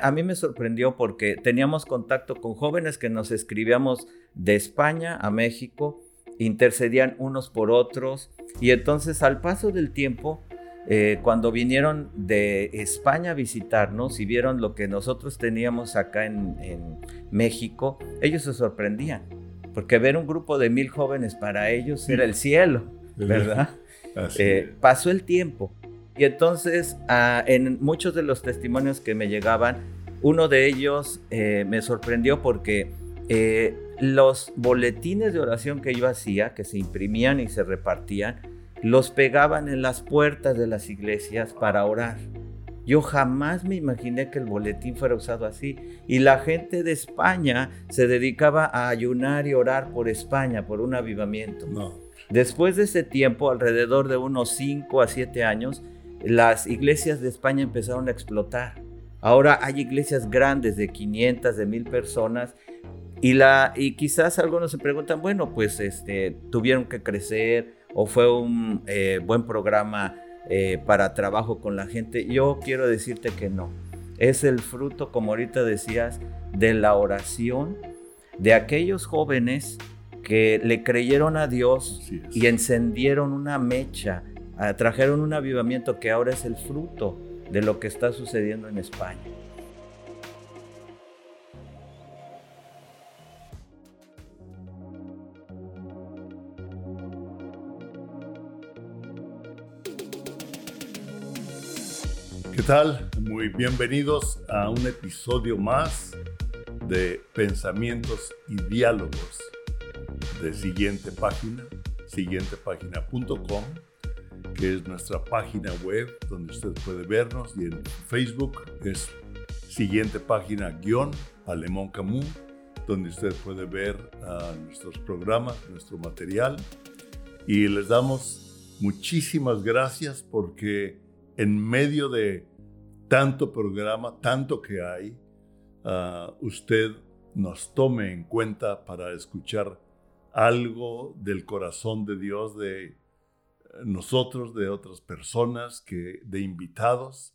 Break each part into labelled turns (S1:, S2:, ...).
S1: a mí me sorprendió porque teníamos contacto con jóvenes que nos escribíamos de España a México, intercedían unos por otros y entonces al paso del tiempo, eh, cuando vinieron de España a visitarnos y vieron lo que nosotros teníamos acá en, México, ellos se sorprendían, porque ver un grupo de mil jóvenes para ellos era el cielo, ¿verdad? Eh, pasó el tiempo y entonces, ah, en muchos de los testimonios que me llegaban, uno de ellos eh, me sorprendió porque eh, los boletines de oración que yo hacía, que se imprimían y se repartían, los pegaban en las puertas de las iglesias para orar. Yo jamás me imaginé que el boletín fuera usado así. Y la gente de España se dedicaba a ayunar y orar por España, por un avivamiento. Después de ese tiempo, alrededor de unos 5 a 7 años, las iglesias de España empezaron a explotar. Ahora hay iglesias grandes de 500, de 1000 personas y, la, y quizás algunos se preguntan, bueno, pues este, tuvieron que crecer o fue un eh, buen programa eh, para trabajo con la gente. Yo quiero decirte que no. Es el fruto, como ahorita decías, de la oración de aquellos jóvenes que le creyeron a Dios y encendieron una mecha trajeron un avivamiento que ahora es el fruto de lo que está sucediendo en España.
S2: ¿Qué tal? Muy bienvenidos a un episodio más de Pensamientos y Diálogos de siguiente página, siguientepágina.com que es nuestra página web donde usted puede vernos y en Facebook es siguiente página guion Alemón Camus, donde usted puede ver uh, nuestros programas, nuestro material. Y les damos muchísimas gracias porque en medio de tanto programa, tanto que hay, uh, usted nos tome en cuenta para escuchar algo del corazón de Dios, de nosotros, de otras personas, que, de invitados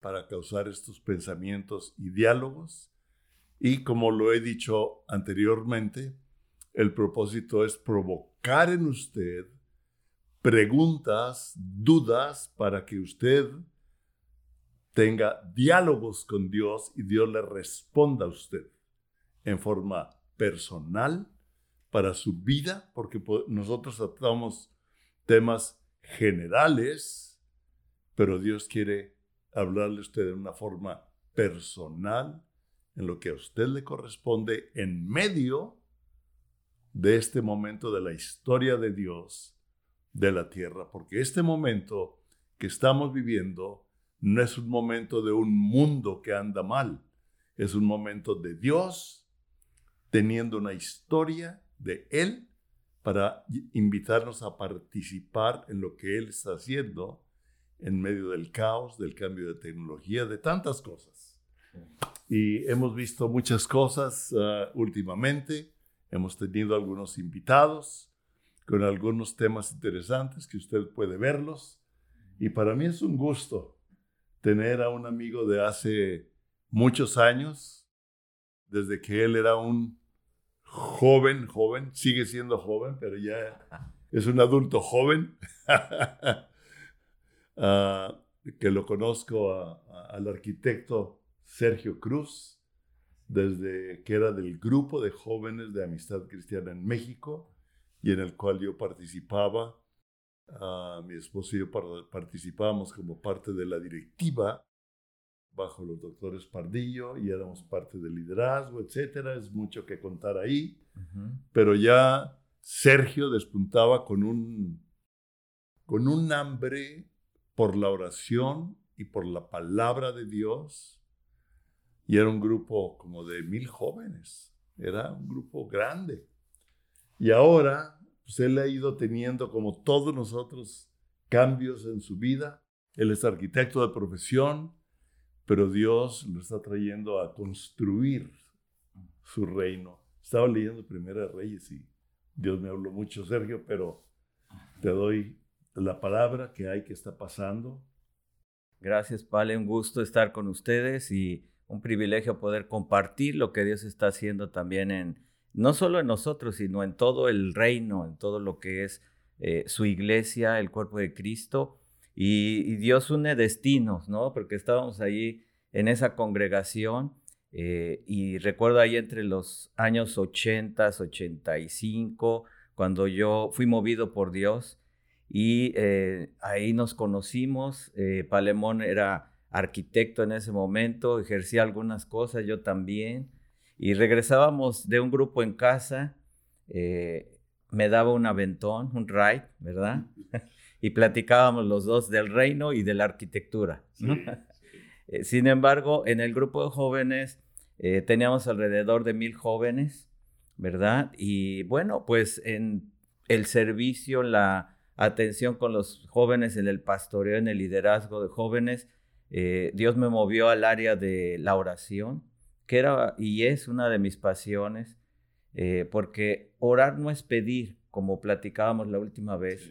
S2: para causar estos pensamientos y diálogos. Y como lo he dicho anteriormente, el propósito es provocar en usted preguntas, dudas, para que usted tenga diálogos con Dios y Dios le responda a usted en forma personal para su vida, porque nosotros tratamos temas generales, pero Dios quiere hablarle a usted de una forma personal, en lo que a usted le corresponde en medio de este momento de la historia de Dios de la tierra, porque este momento que estamos viviendo no es un momento de un mundo que anda mal, es un momento de Dios teniendo una historia de Él para invitarnos a participar en lo que Él está haciendo en medio del caos, del cambio de tecnología, de tantas cosas. Y hemos visto muchas cosas uh, últimamente, hemos tenido algunos invitados con algunos temas interesantes que usted puede verlos. Y para mí es un gusto tener a un amigo de hace muchos años, desde que él era un joven, joven, sigue siendo joven, pero ya es un adulto joven, ah, que lo conozco al arquitecto Sergio Cruz, desde que era del grupo de jóvenes de Amistad Cristiana en México y en el cual yo participaba. Ah, mi esposo y yo participábamos como parte de la directiva bajo los doctores Pardillo y éramos parte del liderazgo, etcétera. Es mucho que contar ahí. Pero ya Sergio despuntaba con un, con un hambre por la oración y por la palabra de Dios. Y era un grupo como de mil jóvenes. Era un grupo grande. Y ahora, pues él ha ido teniendo, como todos nosotros, cambios en su vida. Él es arquitecto de profesión, pero Dios lo está trayendo a construir su reino. Estaba leyendo Primera Reyes y Dios me habló mucho, Sergio, pero te doy la palabra que hay que está pasando.
S1: Gracias, Pale, un gusto estar con ustedes y un privilegio poder compartir lo que Dios está haciendo también en, no solo en nosotros, sino en todo el reino, en todo lo que es eh, su iglesia, el cuerpo de Cristo. Y, Dios une destinos, ¿no? Porque estábamos ahí en esa congregación eh, y recuerdo ahí entre los años 80, 85, cuando yo fui movido por Dios y eh, ahí nos conocimos. Palemón era arquitecto en ese momento, ejercía algunas cosas, yo también. Y regresábamos de un grupo en casa, eh, me daba un aventón, un ride, ¿verdad? Y platicábamos los dos del reino y de la arquitectura. Eh, sin embargo, en el grupo de jóvenes eh, teníamos alrededor de mil jóvenes, ¿verdad? Y bueno, pues en el servicio, la atención con los jóvenes, en el pastoreo, en el liderazgo de jóvenes, Dios me movió al área de la oración que era y es una de mis pasiones, eh, porque orar no es pedir, como platicábamos la última vez,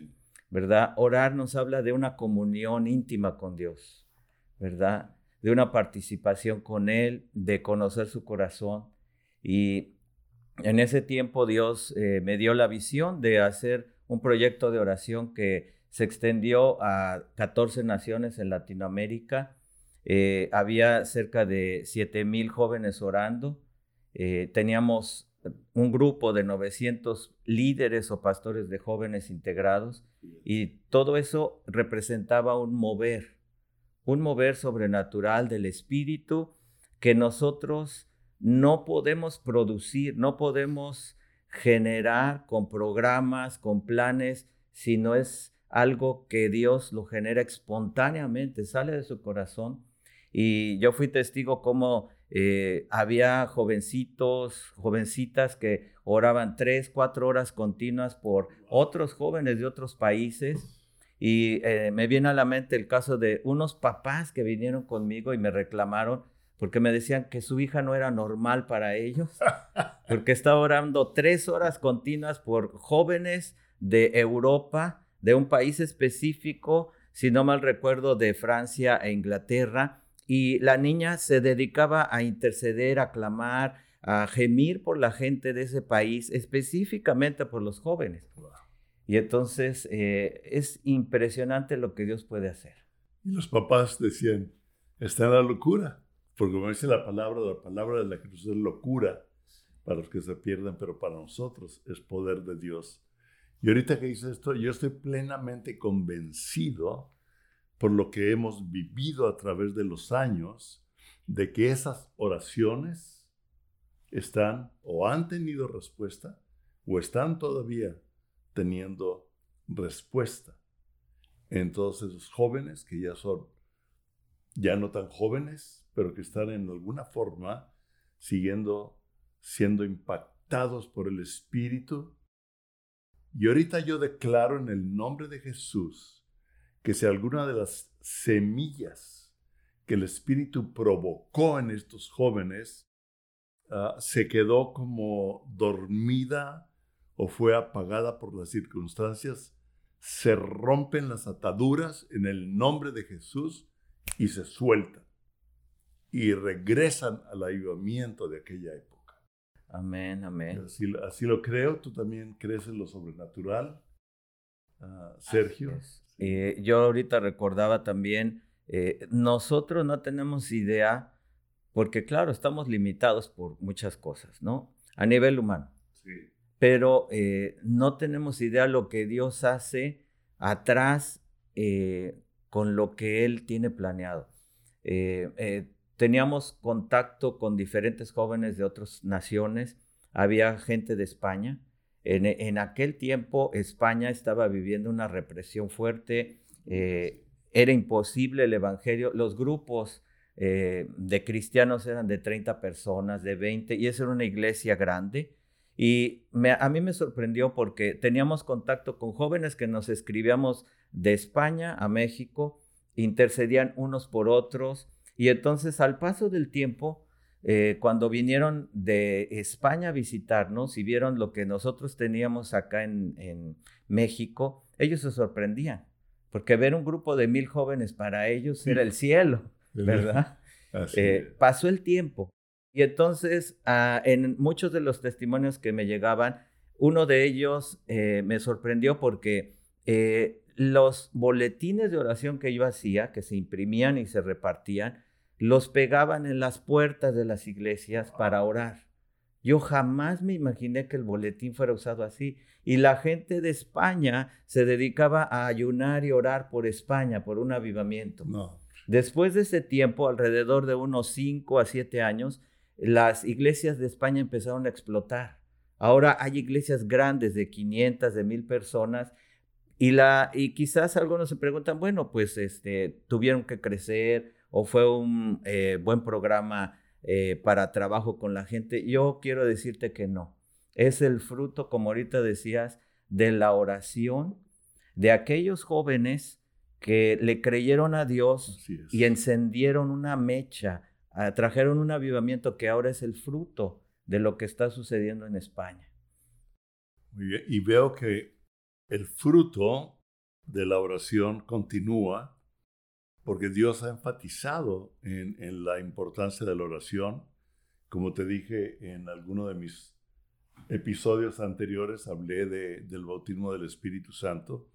S1: ¿verdad? Orar nos habla de una comunión íntima con Dios, ¿verdad? De una participación con Él, de conocer su corazón. Y en ese tiempo Dios eh, me dio la visión de hacer un proyecto de oración que se extendió a 14 naciones en Latinoamérica eh, había cerca de 7 mil jóvenes orando. Eh, teníamos un grupo de 900 líderes o pastores de jóvenes integrados y todo eso representaba un mover, un mover sobrenatural del espíritu que nosotros no podemos producir, no podemos generar con programas, con planes, sino es algo que Dios lo genera espontáneamente, sale de su corazón. Y yo fui testigo como eh, había jovencitos, jovencitas que oraban tres, cuatro horas continuas por otros jóvenes de otros países. Y eh, me viene a la mente el caso de unos papás que vinieron conmigo y me reclamaron porque me decían que su hija no era normal para ellos, porque estaba orando tres horas continuas por jóvenes de Europa, de un país específico, si no mal recuerdo, de Francia e Inglaterra, y la niña se dedicaba a interceder, a clamar, a gemir por la gente de ese país, específicamente por los jóvenes. Y entonces eh, es impresionante lo que Dios puede hacer.
S2: Y los papás decían, está en la locura, porque como dice la palabra, la palabra de la cruz es locura para los que se pierden, pero para nosotros es poder de Dios. Y ahorita que dice esto, yo estoy plenamente convencido por lo que hemos vivido a través de los años, de que esas oraciones están o han tenido respuesta o están todavía teniendo respuesta en todos esos jóvenes que ya son ya no tan jóvenes, pero que están en alguna forma siguiendo siendo impactados por el Espíritu. Y ahorita yo declaro en el nombre de Jesús que si alguna de las semillas que el Espíritu provocó en estos jóvenes ah, se quedó como dormida o fue apagada por las circunstancias, se rompen las ataduras en el nombre de Jesús y se sueltan y regresan al avivamiento de aquella época.
S1: Amén, amén.
S2: Así, lo creo, tú también crees en lo sobrenatural, ah, Sergio.
S1: Eh, yo ahorita recordaba también, eh, nosotros no tenemos idea, porque claro, estamos limitados por muchas cosas, ¿no? A nivel humano. Sí. Pero eh, no tenemos idea lo que Dios hace atrás con lo que Él tiene planeado. teníamos contacto con diferentes jóvenes de otras naciones, había gente de España, en, aquel tiempo España estaba viviendo una represión fuerte, eh, era imposible el Evangelio, los grupos eh, de cristianos eran de 30 personas, de 20, y esa era una iglesia grande. Y a mí me sorprendió porque teníamos contacto con jóvenes que nos escribíamos de España a México, intercedían unos por otros, y entonces al paso del tiempo eh, cuando vinieron de España a visitarnos y vieron lo que nosotros teníamos acá en, México, ellos se sorprendían, porque ver un grupo de mil jóvenes para ellos era el cielo, ¿verdad? Eh, pasó el tiempo y entonces ah, en muchos de los testimonios que me llegaban, uno de ellos eh, me sorprendió porque eh, los boletines de oración que yo hacía, que se imprimían y se repartían, los pegaban en las puertas de las iglesias para orar. Yo jamás me imaginé que el boletín fuera usado así. Y la gente de España se dedicaba a ayunar y orar por España, por un avivamiento. Después de ese tiempo, alrededor de unos 5 a 7 años, las iglesias de España empezaron a explotar. Ahora hay iglesias grandes de 500, de 1000 personas y, la, y quizás algunos se preguntan, bueno, pues este, tuvieron que crecer o fue un eh, buen programa eh, para trabajo con la gente. Yo quiero decirte que no. Es el fruto, como ahorita decías, de la oración de aquellos jóvenes que le creyeron a Dios y encendieron una mecha, ah, trajeron un avivamiento que ahora es el fruto de lo que está sucediendo en España.
S2: Muy bien. Y veo que el fruto de la oración continúa porque Dios ha enfatizado en, la importancia de la oración. Como te dije en alguno de mis episodios anteriores, hablé del bautismo del Espíritu Santo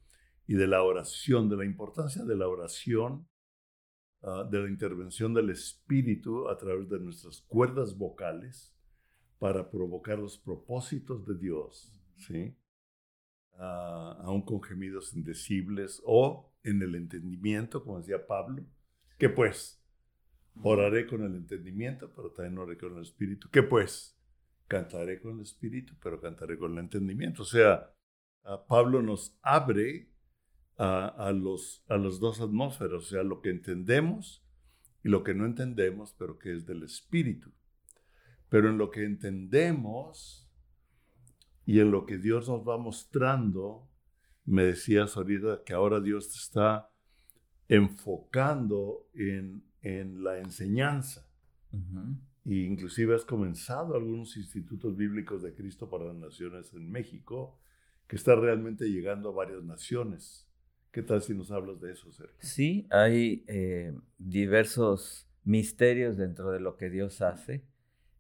S2: y de la oración, de la importancia de la oración, ah, de la intervención del Espíritu a través de nuestras cuerdas vocales para provocar los propósitos de Dios, ¿sí? Ah, aún con gemidos indecibles o en el entendimiento, como decía Pablo, que pues oraré con el entendimiento, pero también oraré con el espíritu, que pues cantaré con el espíritu, pero cantaré con el entendimiento. O sea, Pablo nos abre a, los, a las dos atmósferas, o sea, lo que entendemos y lo que no entendemos, pero que es del espíritu. Pero en lo que entendemos y en lo que Dios nos va mostrando, me decías ahorita que ahora Dios te está enfocando en, en la enseñanza. e inclusive has comenzado algunos institutos bíblicos de Cristo para las naciones en México, que está realmente llegando a varias naciones. ¿Qué tal si nos hablas de eso, Sergio?
S1: Sí, hay eh, diversos misterios dentro de lo que Dios hace.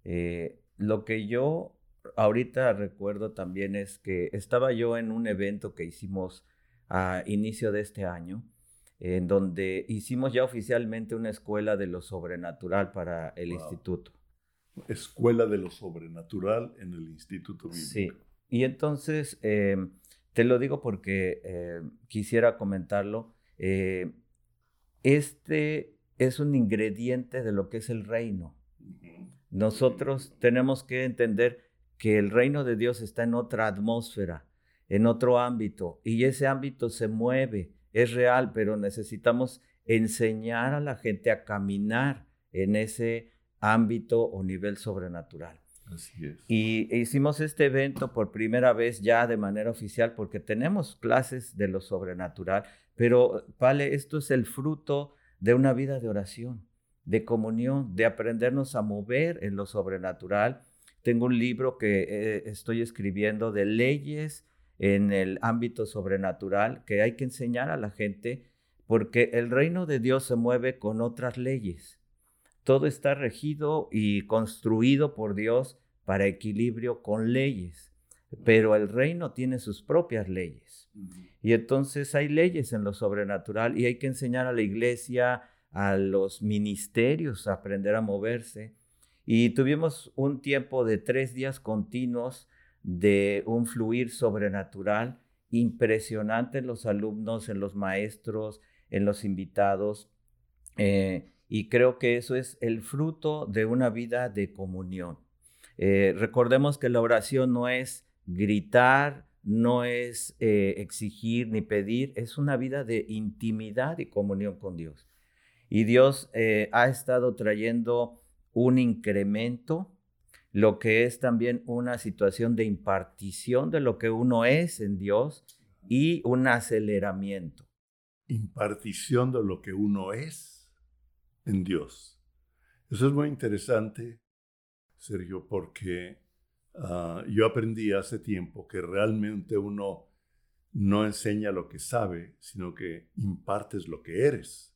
S1: Eh, lo que yo ahorita recuerdo también es que estaba yo en un evento que hicimos a inicio de este año, en donde hicimos ya oficialmente una escuela de lo sobrenatural para el instituto.
S2: Escuela de lo sobrenatural en el Instituto Bíblico.
S1: Sí, y entonces em, te lo digo porque em, quisiera comentarlo. Eh, este es un ingrediente de lo que es el reino. Nosotros tenemos que entender que el reino de Dios está en otra atmósfera, en otro ámbito, y ese ámbito se mueve, es real, pero necesitamos enseñar a la gente a caminar en ese ámbito o nivel sobrenatural.
S2: Así es.
S1: Y hicimos este evento por primera vez ya de manera oficial porque tenemos clases de lo sobrenatural, pero vale, esto es el fruto de una vida de oración, de comunión, de aprendernos a mover en lo sobrenatural tengo un libro que eh, estoy escribiendo de leyes en el ámbito sobrenatural que hay que enseñar a la gente porque el reino de Dios se mueve con otras leyes. Todo está regido y construido por Dios para equilibrio con leyes, pero el reino tiene sus propias leyes. Y entonces hay leyes en lo sobrenatural y hay que enseñar a la iglesia, a los ministerios a aprender a moverse y tuvimos un tiempo de tres días continuos de un fluir sobrenatural impresionante en los alumnos, en los maestros, en los invitados. Eh, y creo que eso es el fruto de una vida de comunión. Eh, recordemos que la oración no es gritar, no es eh, exigir ni pedir, es una vida de intimidad y comunión con Dios. Y Dios ha estado trayendo un incremento, lo que es también una situación de impartición de lo que uno es en Dios y un aceleramiento.
S2: Impartición de lo que uno es en Dios. Eso es muy interesante, Sergio, porque ah, yo aprendí hace tiempo que realmente uno no enseña lo que sabe, sino que impartes lo que eres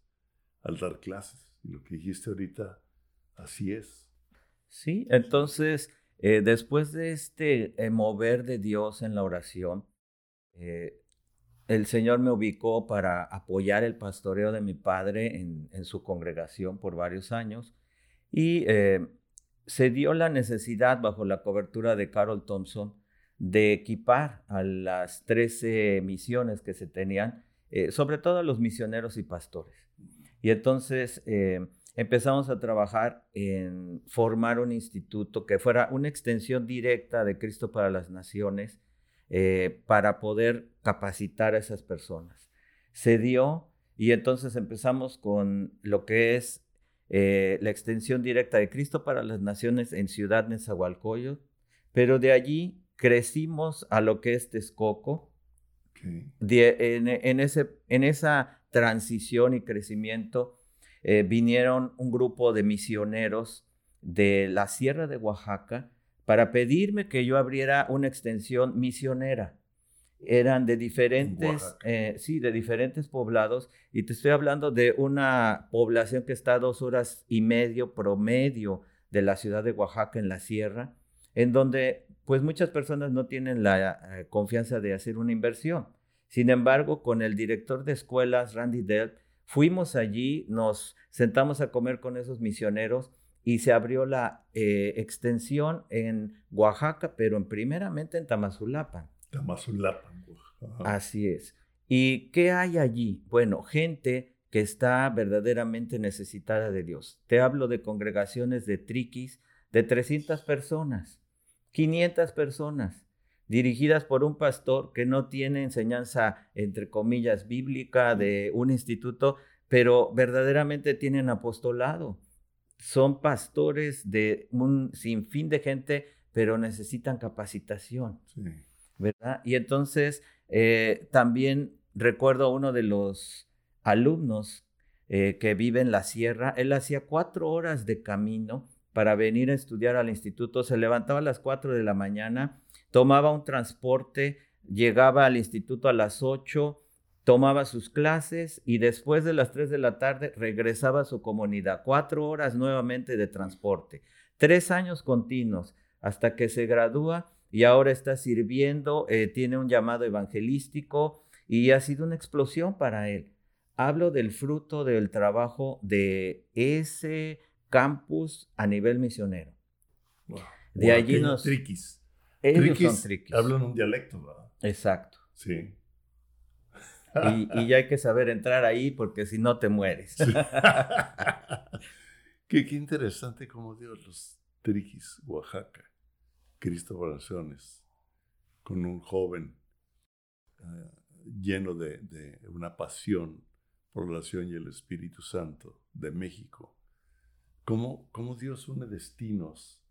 S2: al dar clases. Y lo que dijiste ahorita Así es.
S1: Sí, entonces, eh, después de este eh, mover de Dios en la oración, eh, el Señor me ubicó para apoyar el pastoreo de mi padre en, su congregación por varios años y se dio la necesidad, bajo la cobertura de Carol Thompson, de equipar a las 13 misiones que se tenían, sobre todo a los misioneros y pastores. Y entonces empezamos a trabajar en formar un instituto que fuera una extensión directa de Cristo para las Naciones eh, para poder capacitar a esas personas. Se dio y entonces empezamos con lo que es eh, la extensión directa de Cristo para las Naciones en Ciudad Nezahualcóyotl, pero de allí crecimos a lo que es Texcoco. en, ese, en esa transición y crecimiento eh, vinieron un grupo de misioneros de la Sierra de Oaxaca para pedirme que yo abriera una extensión misionera. Eran de diferentes, eh, sí, de diferentes poblados, y te estoy hablando de una población que está a dos horas y medio promedio de la ciudad de Oaxaca en la sierra, en donde pues muchas personas no tienen la eh, confianza de hacer una inversión. Sin embargo, con el director de escuelas, Randy Delt, Fuimos allí, nos sentamos a comer con esos misioneros y se abrió la eh, extensión en Oaxaca, pero en, primeramente en Tamazulapan.
S2: Tamazulapan.
S1: Así es. ¿Y qué hay allí? Bueno, gente que está verdaderamente necesitada de Dios. Te hablo de congregaciones de triquis de 300 personas, 500 personas, dirigidas por un pastor que no tiene enseñanza, entre comillas, bíblica de un instituto, pero verdaderamente tienen apostolado. Son pastores de un sinfín de gente, pero necesitan capacitación. ¿Verdad? Y entonces eh, también recuerdo a uno de los alumnos eh, que vive en la sierra, él hacía cuatro horas de camino para venir a estudiar al instituto, se levantaba a las cuatro de la mañana tomaba un transporte, llegaba al instituto a las 8, tomaba sus clases y después de las 3 de la tarde regresaba a su comunidad. Cuatro horas nuevamente de transporte. Tres años continuos hasta que se gradúa y ahora está sirviendo, eh, tiene un llamado evangelístico y ha sido una explosión para él. Hablo del fruto del trabajo de ese campus a nivel misionero.
S2: De allí nos...
S1: Ellos son triquis.
S2: Hablan un dialecto, ¿verdad?
S1: Exacto.
S2: Sí.
S1: Y, ya hay que saber entrar ahí porque si no te mueres.
S2: qué, interesante cómo Dios los triquis, Oaxaca, Cristo Oraciones, con un joven eh, lleno de, una pasión por la oración y el Espíritu Santo de México. Cómo, cómo Dios une destinos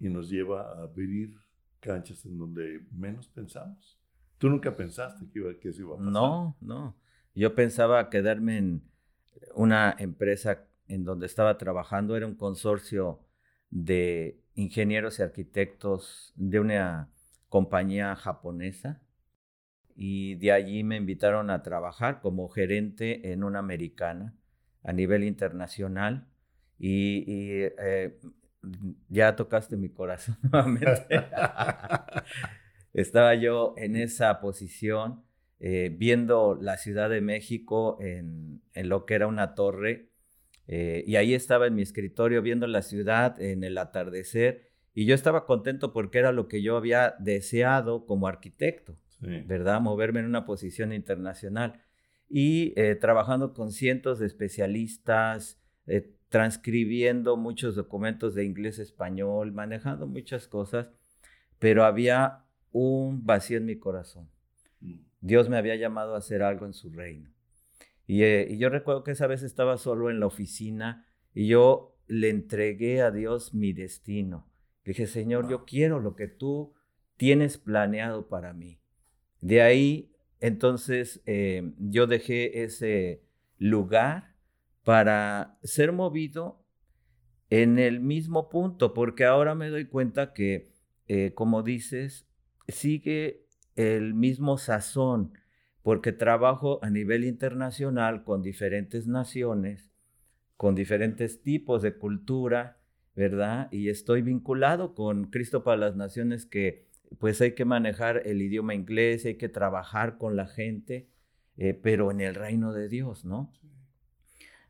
S2: y nos lleva a abrir canchas en donde menos pensamos. ¿Tú nunca pensaste que, iba, que eso iba a pasar?
S1: No, no. Yo pensaba quedarme en una empresa en donde estaba trabajando, era un consorcio de ingenieros y arquitectos de una compañía japonesa y de allí me invitaron a trabajar como gerente en una americana a nivel internacional y, eh, ya tocaste mi corazón nuevamente. Estaba yo en esa posición, eh, viendo la Ciudad de México en, lo que era una torre, eh, y ahí estaba en mi escritorio viendo la ciudad en el atardecer, y yo estaba contento porque era lo que yo había deseado como arquitecto, ¿verdad? Moverme en una posición internacional. Y eh, trabajando con cientos de especialistas, transcribiendo muchos documentos de inglés español, manejando muchas cosas, pero había un vacío en mi corazón. Mm. Dios me había llamado a hacer algo en su reino. Eh, y, yo recuerdo que esa vez estaba solo en la oficina y yo le entregué a Dios mi destino. dije, Señor, yo quiero lo que tú tienes planeado para mí. De ahí, entonces, eh, yo dejé ese lugar para ser movido en el mismo punto, porque ahora me doy cuenta que, eh, como dices, sigue el mismo sazón, porque trabajo a nivel internacional con diferentes naciones con diferentes tipos de cultura, ¿verdad? Y estoy vinculado con Cristo para las Naciones que pues hay que manejar el idioma inglés, hay que trabajar con la gente, eh, pero en el reino de Dios, ¿no?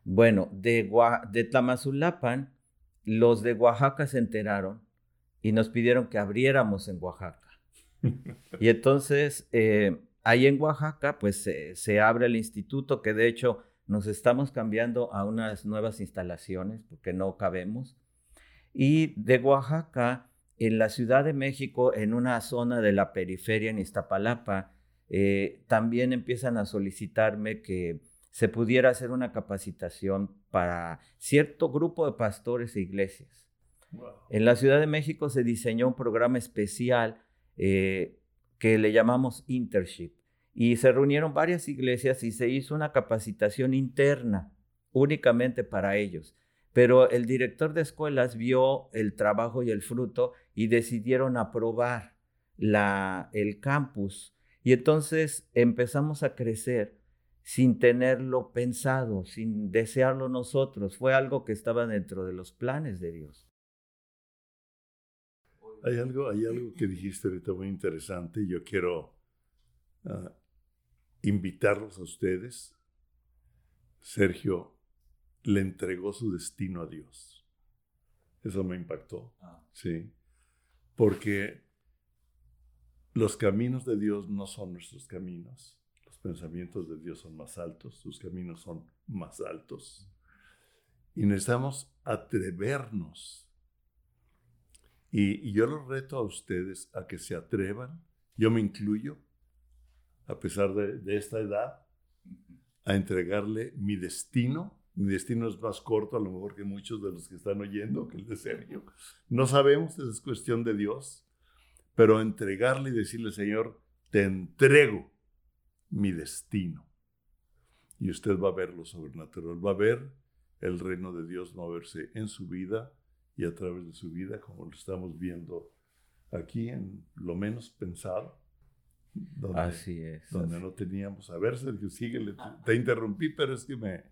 S1: Bueno, de, de Tamazulapan, los de Oaxaca se enteraron y nos pidieron que abriéramos en Oaxaca. Y entonces, eh, ahí en Oaxaca, pues se abre el instituto, que de hecho nos estamos cambiando a unas nuevas instalaciones porque no cabemos. Y de Oaxaca, en la Ciudad de México, en una zona de la periferia en Iztapalapa, eh, también empiezan a solicitarme que se pudiera hacer una capacitación para cierto grupo de pastores e iglesias. En la Ciudad de México se diseñó un programa especial eh, que le llamamos Internship y se reunieron varias iglesias y se hizo una capacitación interna únicamente para ellos. Pero el director de escuelas vio el trabajo y el fruto y decidieron aprobar la, el campus. Y entonces empezamos a crecer sin tenerlo pensado, sin desearlo nosotros. Fue algo que estaba dentro de los planes de Dios.
S2: Hay algo, hay algo que dijiste ahorita muy interesante y yo quiero ah, invitarlos a ustedes. Sergio le entregó su destino a Dios. Eso me impactó. Ah. Sí. Porque los caminos de Dios no son nuestros caminos pensamientos de Dios son más altos, sus caminos son más altos. Y necesitamos atrevernos. Y, yo los reto a ustedes a que se atrevan, yo me incluyo, a pesar de, esta edad, a entregarle mi destino. Mi destino es más corto a lo mejor que muchos de los que están oyendo, que el de Sergio. No sabemos, es cuestión de Dios, pero entregarle y decirle, Señor, te entrego mi destino. Y usted va a ver lo sobrenatural, va a ver el reino de Dios moverse en su vida y a través de su vida, como lo estamos viendo aquí en lo menos pensado.
S1: Donde, así es.
S2: Donde no teníamos. A ver, Sergio, sigue, te interrumpí, pero es que me,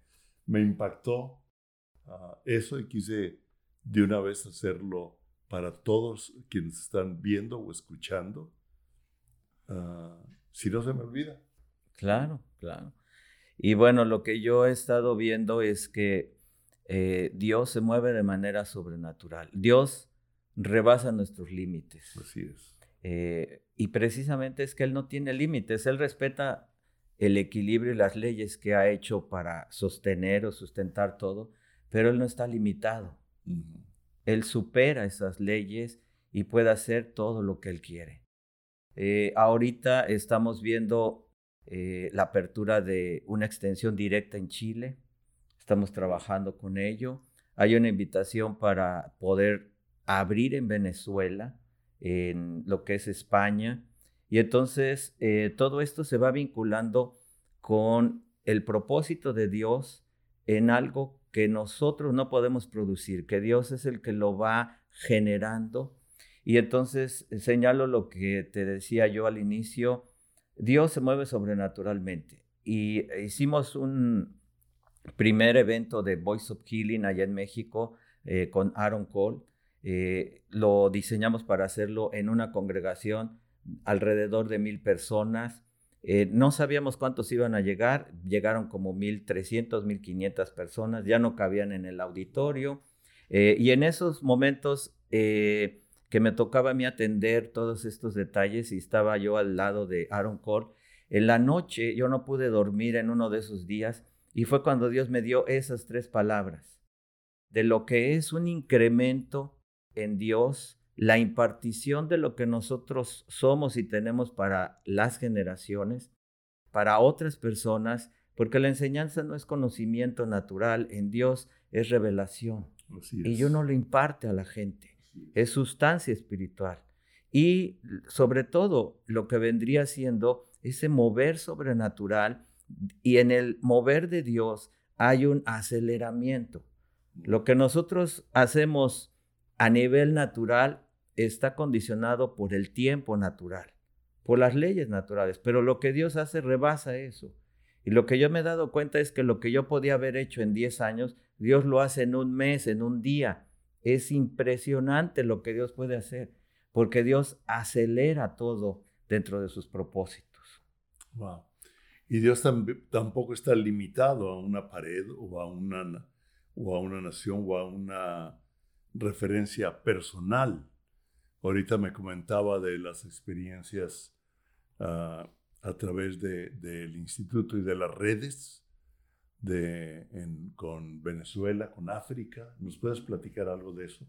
S2: me impactó ah, eso y quise de una vez hacerlo para todos quienes están viendo o escuchando. Ah, si no se me olvida.
S1: Claro, claro. Y bueno, lo que yo he estado viendo es que eh, Dios se mueve de manera sobrenatural. Dios rebasa nuestros límites.
S2: Así es.
S1: Eh, y precisamente es que Él no tiene límites. Él respeta el equilibrio y las leyes que ha hecho para sostener o sustentar todo, pero Él no está limitado. Él supera esas leyes y puede hacer todo lo que Él quiere. Eh, ahorita estamos viendo eh, la apertura de una extensión directa en Chile. Estamos trabajando con ello. Hay una invitación para poder abrir en Venezuela, en lo que es España. Y entonces eh, todo esto se va vinculando con el propósito de Dios en algo que nosotros no podemos producir, que Dios es el que lo va generando. Y entonces señalo lo que te decía yo al inicio, Dios se mueve sobrenaturalmente. Y hicimos un primer evento de Voice of Healing allá en México eh, con Aaron Cole. Eh, lo diseñamos para hacerlo en una congregación alrededor de mil personas. Eh, no sabíamos cuántos iban a llegar, llegaron como 1.300, 1.500 personas, ya no cabían en el auditorio. y en esos momentos que me tocaba a mí atender todos estos detalles y estaba yo al lado de Aaron Cole. En la noche yo no pude dormir en uno de esos días y fue cuando Dios me dio esas tres palabras de lo que es un incremento en Dios, la impartición de lo que nosotros somos y tenemos para las generaciones, para otras personas, porque la enseñanza no es conocimiento natural, en Dios es revelación. Y yo no lo imparte a la gente es sustancia espiritual. Y sobre todo lo que vendría siendo ese mover sobrenatural y en el mover de Dios hay un aceleramiento. Lo que nosotros hacemos a nivel natural está condicionado por el tiempo natural, por las leyes naturales, pero lo que Dios hace rebasa eso. Y lo que yo me he dado cuenta es que lo que yo podía haber hecho en 10 años, Dios lo hace en un mes, en un día. Es impresionante lo que Dios puede hacer, porque Dios acelera todo dentro de sus propósitos.
S2: Wow. Y Dios tampoco está limitado a una pared o a una, o a una nación o a una referencia personal. Ahorita me comentaba de las experiencias ah, a través del instituto y de las redes de, con Venezuela, con África. ¿Nos puedes platicar algo de eso?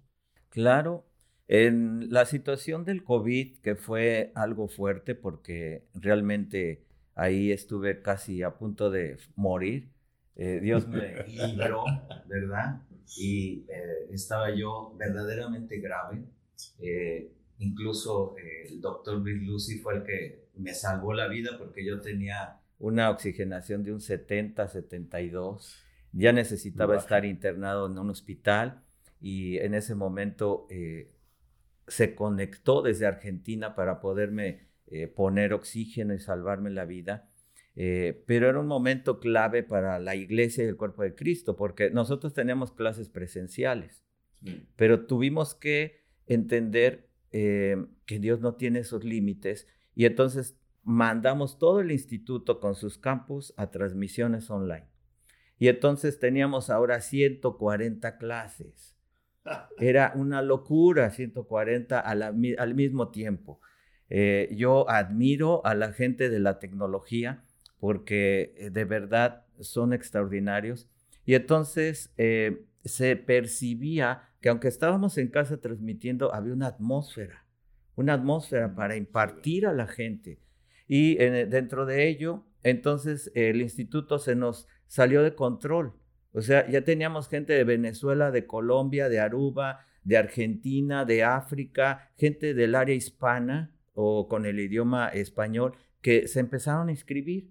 S1: Claro. En la situación del COVID, que fue algo fuerte porque realmente ahí estuve casi a punto de morir, eh, Dios me libró, ¿verdad? Y eh, estaba yo verdaderamente grave. Eh, incluso el doctor Luis Lucy fue el que me salvó la vida porque yo tenía una oxigenación de un 70, 72. Ya necesitaba estar internado en un hospital y en ese momento eh, se conectó desde Argentina para poderme eh, poner oxígeno y salvarme la vida. Eh, pero era un momento clave para la iglesia y el cuerpo de Cristo, porque nosotros teníamos clases presenciales, pero tuvimos que entender que Dios no tiene esos límites y entonces mandamos todo el instituto con sus campus a transmisiones online. Y entonces teníamos ahora 140 clases. Era una locura, 140 al mismo tiempo. Eh, yo admiro a la gente de la tecnología porque eh, de verdad son extraordinarios. Y entonces eh, se percibía que aunque estábamos en casa transmitiendo, había una atmósfera, una atmósfera para impartir a la gente y eh, dentro de ello, entonces el instituto se nos salió de control. O sea, ya teníamos gente de Venezuela, de Colombia, de Aruba, de Argentina, de África, gente del área hispana o con el idioma español que se empezaron a inscribir.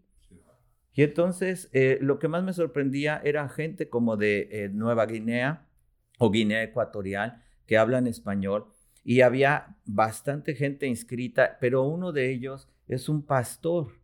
S1: Y entonces eh, lo que más me sorprendía era gente como de eh, Nueva Guinea o Guinea Ecuatorial que hablan español y había bastante gente inscrita, pero uno de ellos es un pastor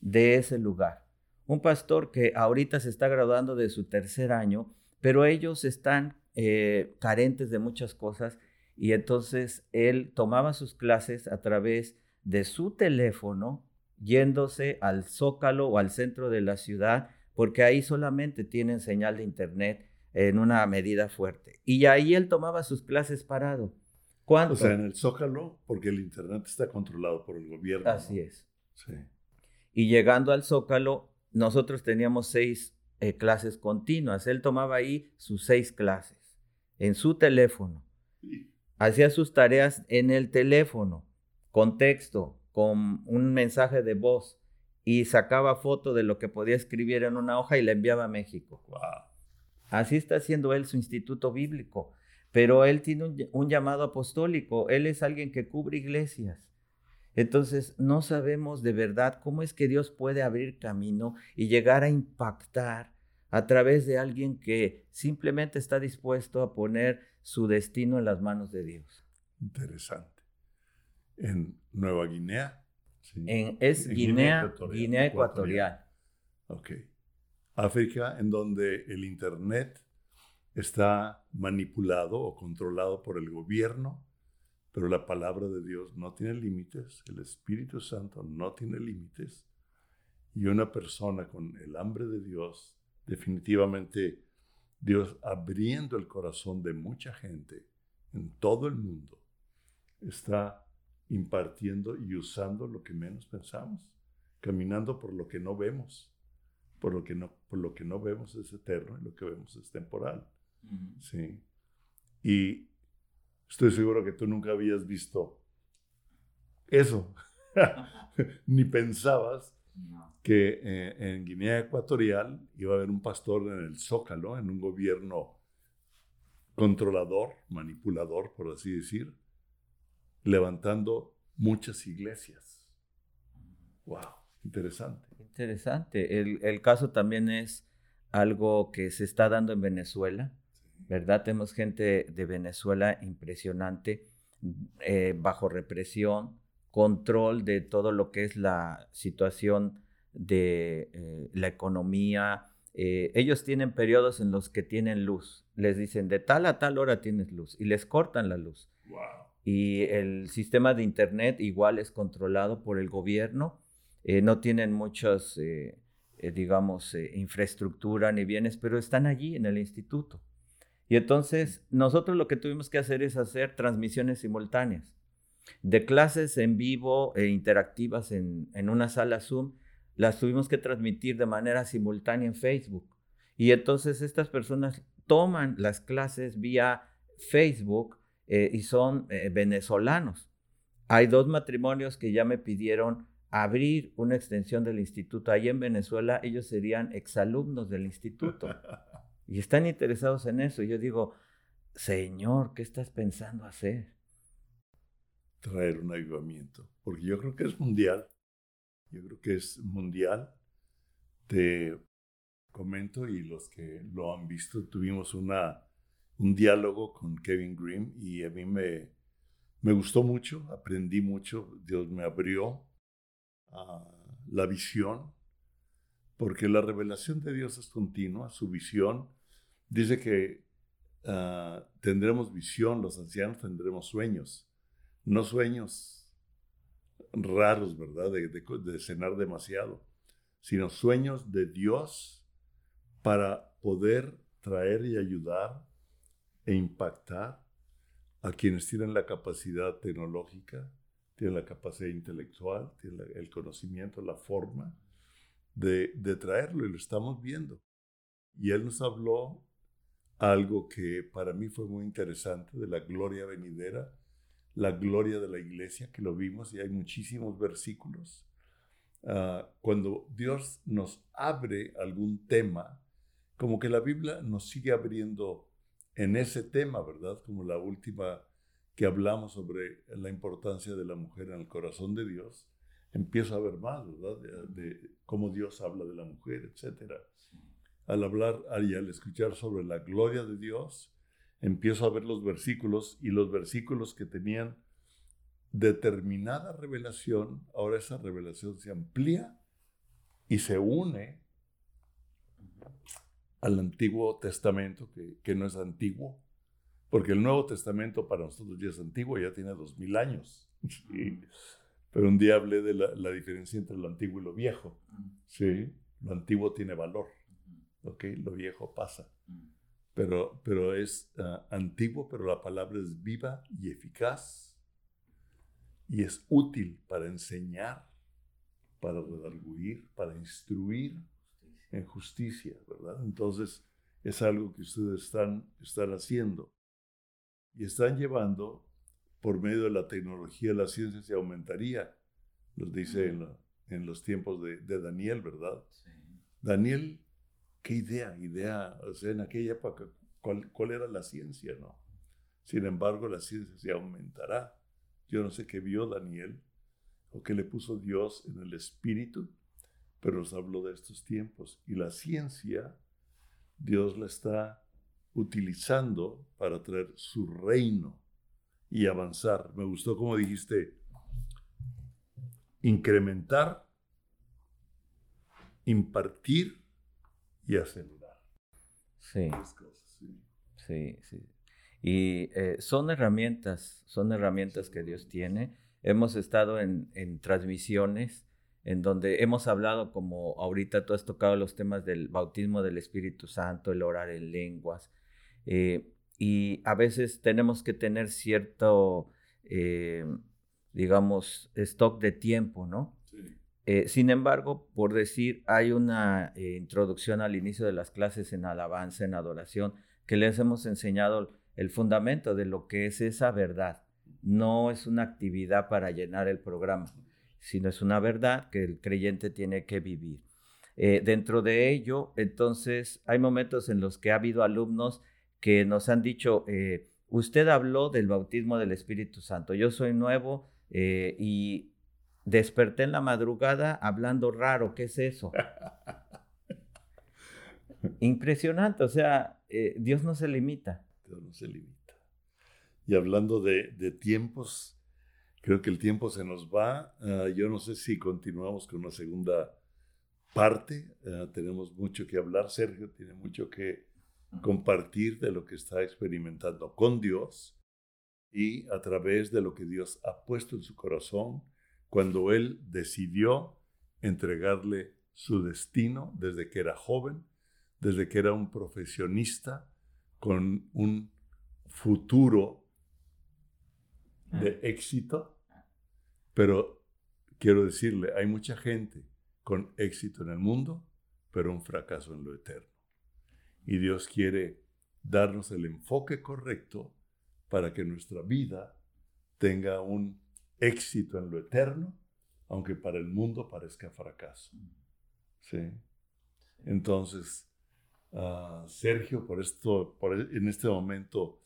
S1: de ese lugar. Un pastor que ahorita se está graduando de su tercer año, pero ellos están eh, carentes de muchas cosas y entonces él tomaba sus clases a través de su teléfono, yéndose al zócalo o al centro de la ciudad, porque ahí solamente tienen señal de internet en una medida fuerte. Y ahí él tomaba sus clases parado.
S2: ¿Cuánto? O sea, en el Zócalo, porque el Internet está controlado por el gobierno.
S1: Así es. Sí. Y llegando al Zócalo, nosotros teníamos seis eh, clases continuas. Él tomaba ahí sus seis clases en su teléfono. Hacía sus tareas en el teléfono, con texto, con un mensaje de voz y sacaba foto de lo que podía escribir en una hoja y la enviaba a México. Wow. Así está haciendo él su instituto bíblico pero él tiene un, llamado apostólico, él es alguien que cubre iglesias. Entonces, no sabemos de verdad cómo es que Dios puede abrir camino y llegar a impactar a través de alguien que simplemente está dispuesto a poner su destino en las manos de Dios.
S2: Interesante. ¿En Nueva Guinea?
S1: En, es Guinea, Guinea Ecuatorial.
S2: Ok. África, en donde el Internet está manipulado o controlado por el gobierno, pero la palabra de Dios no tiene límites, el Espíritu Santo no tiene límites, y una persona con el hambre de Dios, definitivamente Dios abriendo el corazón de mucha gente en todo el mundo, está impartiendo y usando lo que menos pensamos, caminando por lo que no vemos, por lo que no, por lo que no vemos es eterno y lo que vemos es temporal. Sí. Y estoy seguro que tú nunca habías visto eso, ni pensabas que eh, en Guinea Ecuatorial iba a haber un pastor en el Zócalo, en un gobierno controlador, manipulador, por así decir, levantando muchas iglesias. ¡Wow! Interesante.
S1: Interesante. El, el caso también es algo que se está dando en Venezuela ¿verdad? Tenemos gente de Venezuela impresionante, eh, bajo represión, control de todo lo que es la situación de eh, la economía, eh, ellos tienen periodos en los que tienen luz. Les dicen, de tal a tal hora tienes luz y les cortan la luz. Y el sistema de Internet igual es controlado por el gobierno. No tienen muchas, digamos, infraestructura ni bienes, pero están allí en el instituto. Y entonces nosotros lo que tuvimos que hacer es hacer transmisiones simultáneas de clases en vivo e interactivas en, en una sala Zoom las tuvimos que transmitir de manera simultánea en Facebook. Y entonces estas personas toman las clases vía Facebook eh, y son eh, venezolanos. Hay dos matrimonios que ya me pidieron abrir una extensión del instituto. Ahí en Venezuela ellos serían exalumnos del instituto y están interesados en eso. Y yo digo, Señor, ¿qué estás pensando hacer?
S2: Traer un ayudamiento, porque yo creo que es mundial yo creo que es mundial. Te comento y los que lo han visto, tuvimos una, un diálogo con Kevin Grimm y a mí me, me gustó mucho, aprendí mucho, Dios me abrió a la visión, porque la revelación de Dios es continua, su visión dice que ah, tendremos visión, los ancianos tendremos sueños, no sueños raros, ¿verdad? De, cenar demasiado, sino sueños de Dios para poder traer y ayudar e impactar a quienes tienen la capacidad tecnológica, tienen la capacidad intelectual, tienen el conocimiento, la forma de, de traerlo y lo estamos viendo. Y él nos habló algo que para mí fue muy interesante de la gloria venidera la gloria de la iglesia, que lo vimos y hay muchísimos versículos. Ah, cuando Dios nos abre algún tema, como que la Biblia nos sigue abriendo en ese tema, ¿verdad? Como la última que hablamos sobre la importancia de la mujer en el corazón de Dios, empiezo a ver más, ¿verdad? De, cómo Dios habla de la mujer, etc. Al hablar y al escuchar sobre la gloria de Dios, empiezo a ver los versículos y los versículos que tenían determinada revelación, ahora esa revelación se amplía y se une al Antiguo Testamento, que, no es antiguo, porque el Nuevo Testamento para nosotros ya es antiguo, ya tiene dos mil años. Pero un día hablé de la, diferencia entre lo antiguo y lo viejo. ¿sí? Lo antiguo tiene valor, lo viejo pasa. Pero, pero es ah, antiguo, pero la palabra es viva y eficaz y es útil para enseñar, para redarguir, para instruir en justicia, ¿verdad? Entonces es algo que ustedes están, están haciendo y están llevando por medio de la tecnología, la ciencia se aumentaría, nos dice en, en los tiempos de, de Daniel, ¿verdad? Daniel qué idea, idea, o sea, en aquella época, ¿cuál, era la ciencia, no? Sin embargo, la ciencia se aumentará. Yo no sé qué vio Daniel o qué le puso Dios en el espíritu, pero nos habló de estos tiempos. Y la ciencia, Dios la está utilizando para traer su reino y avanzar. Me gustó como dijiste, incrementar, impartir y acelerar.
S1: Sí. sí. sí, Y eh, son herramientas, son herramientas que Dios tiene. Hemos estado en, transmisiones en donde hemos hablado, como ahorita tú has tocado los temas del bautismo del Espíritu Santo, el orar en lenguas. Eh, y a veces tenemos que tener cierto, eh, digamos, stock de tiempo, ¿no? Eh, sin embargo, por decir, hay una eh, introducción al inicio de las clases en alabanza, en adoración, que les hemos enseñado el fundamento de lo que es esa verdad. No es una actividad para llenar el programa, sino es una verdad que el creyente tiene que vivir. Eh, dentro de ello, entonces, hay momentos en los que ha habido alumnos que nos han dicho, usted habló del bautismo del Espíritu Santo, yo soy nuevo y Desperté en la madrugada hablando raro, ¿qué es eso? Impresionante, o sea, eh, Dios no se limita.
S2: Dios no se limita. Y hablando de, tiempos, creo que el tiempo se nos va. Ah, yo no sé si continuamos con una segunda parte. Eh, tenemos mucho que hablar. Sergio tiene mucho que compartir de lo que está experimentando con Dios y a través de lo que Dios ha puesto en su corazón cuando él decidió entregarle su destino desde que era joven, desde que era un profesionista con un futuro de ah. éxito, pero quiero decirle, hay mucha gente con éxito en el mundo, pero un fracaso en lo eterno. Y Dios quiere darnos el enfoque correcto para que nuestra vida tenga un éxito en lo eterno, aunque para el mundo parezca fracaso. ¿Sí? Entonces, ah, Sergio, por esto, por, e, en este momento,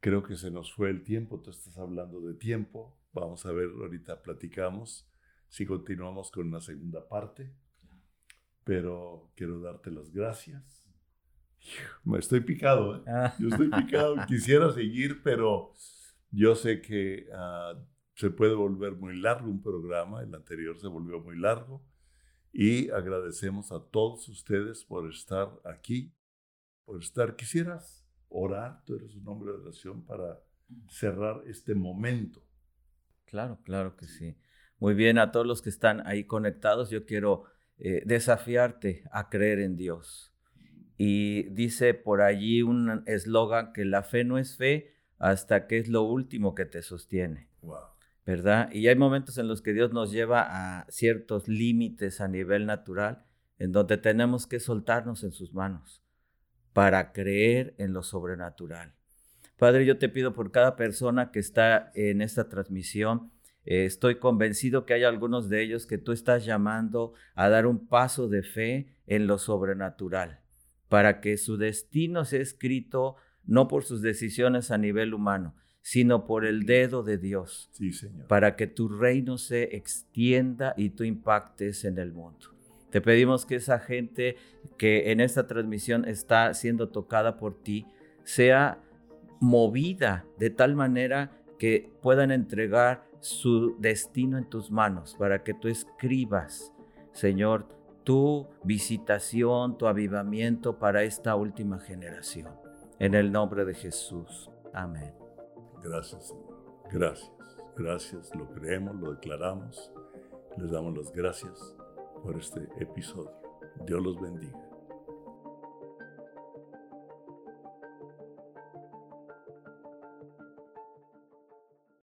S2: creo que se nos fue el tiempo. Tú estás hablando de tiempo. Vamos a ver, ahorita platicamos si continuamos con una segunda parte. Pero quiero darte las gracias. Me estoy picado, ¿eh? Ah. Yo estoy picado. Quisiera seguir, pero yo sé que ah, se puede volver muy largo un programa. El anterior se volvió muy largo. Y agradecemos a todos ustedes por estar aquí, por estar. Quisieras orar, tú eres un hombre de oración para cerrar este momento.
S1: Claro, claro que sí. Muy bien, a todos los que están ahí conectados, yo quiero eh, desafiarte a creer en Dios. Y dice por allí un eslogan que la fe no es fe hasta que es lo último que te sostiene. Wow. ¿Verdad? Y hay momentos en los que Dios nos lleva a ciertos límites a nivel natural, en donde tenemos que soltarnos en sus manos para creer en lo sobrenatural. Padre, yo te pido por cada persona que está en esta transmisión, eh, estoy convencido que hay algunos de ellos que tú estás llamando a dar un paso de fe en lo sobrenatural, para que su destino sea escrito no por sus decisiones a nivel humano, sino por el dedo de Dios.
S2: Sí, Señor.
S1: Para que tu reino se extienda y tú impactes en el mundo. Te pedimos que esa gente que en esta transmisión está siendo tocada por ti sea movida de tal manera que puedan entregar su destino en tus manos para que tú escribas, Señor, tu visitación, tu avivamiento para esta última generación. En el nombre de Jesús. Amén.
S2: Gracias, Señor. Gracias. Gracias. Lo creemos, lo declaramos. Les damos las gracias por este episodio. Dios los bendiga.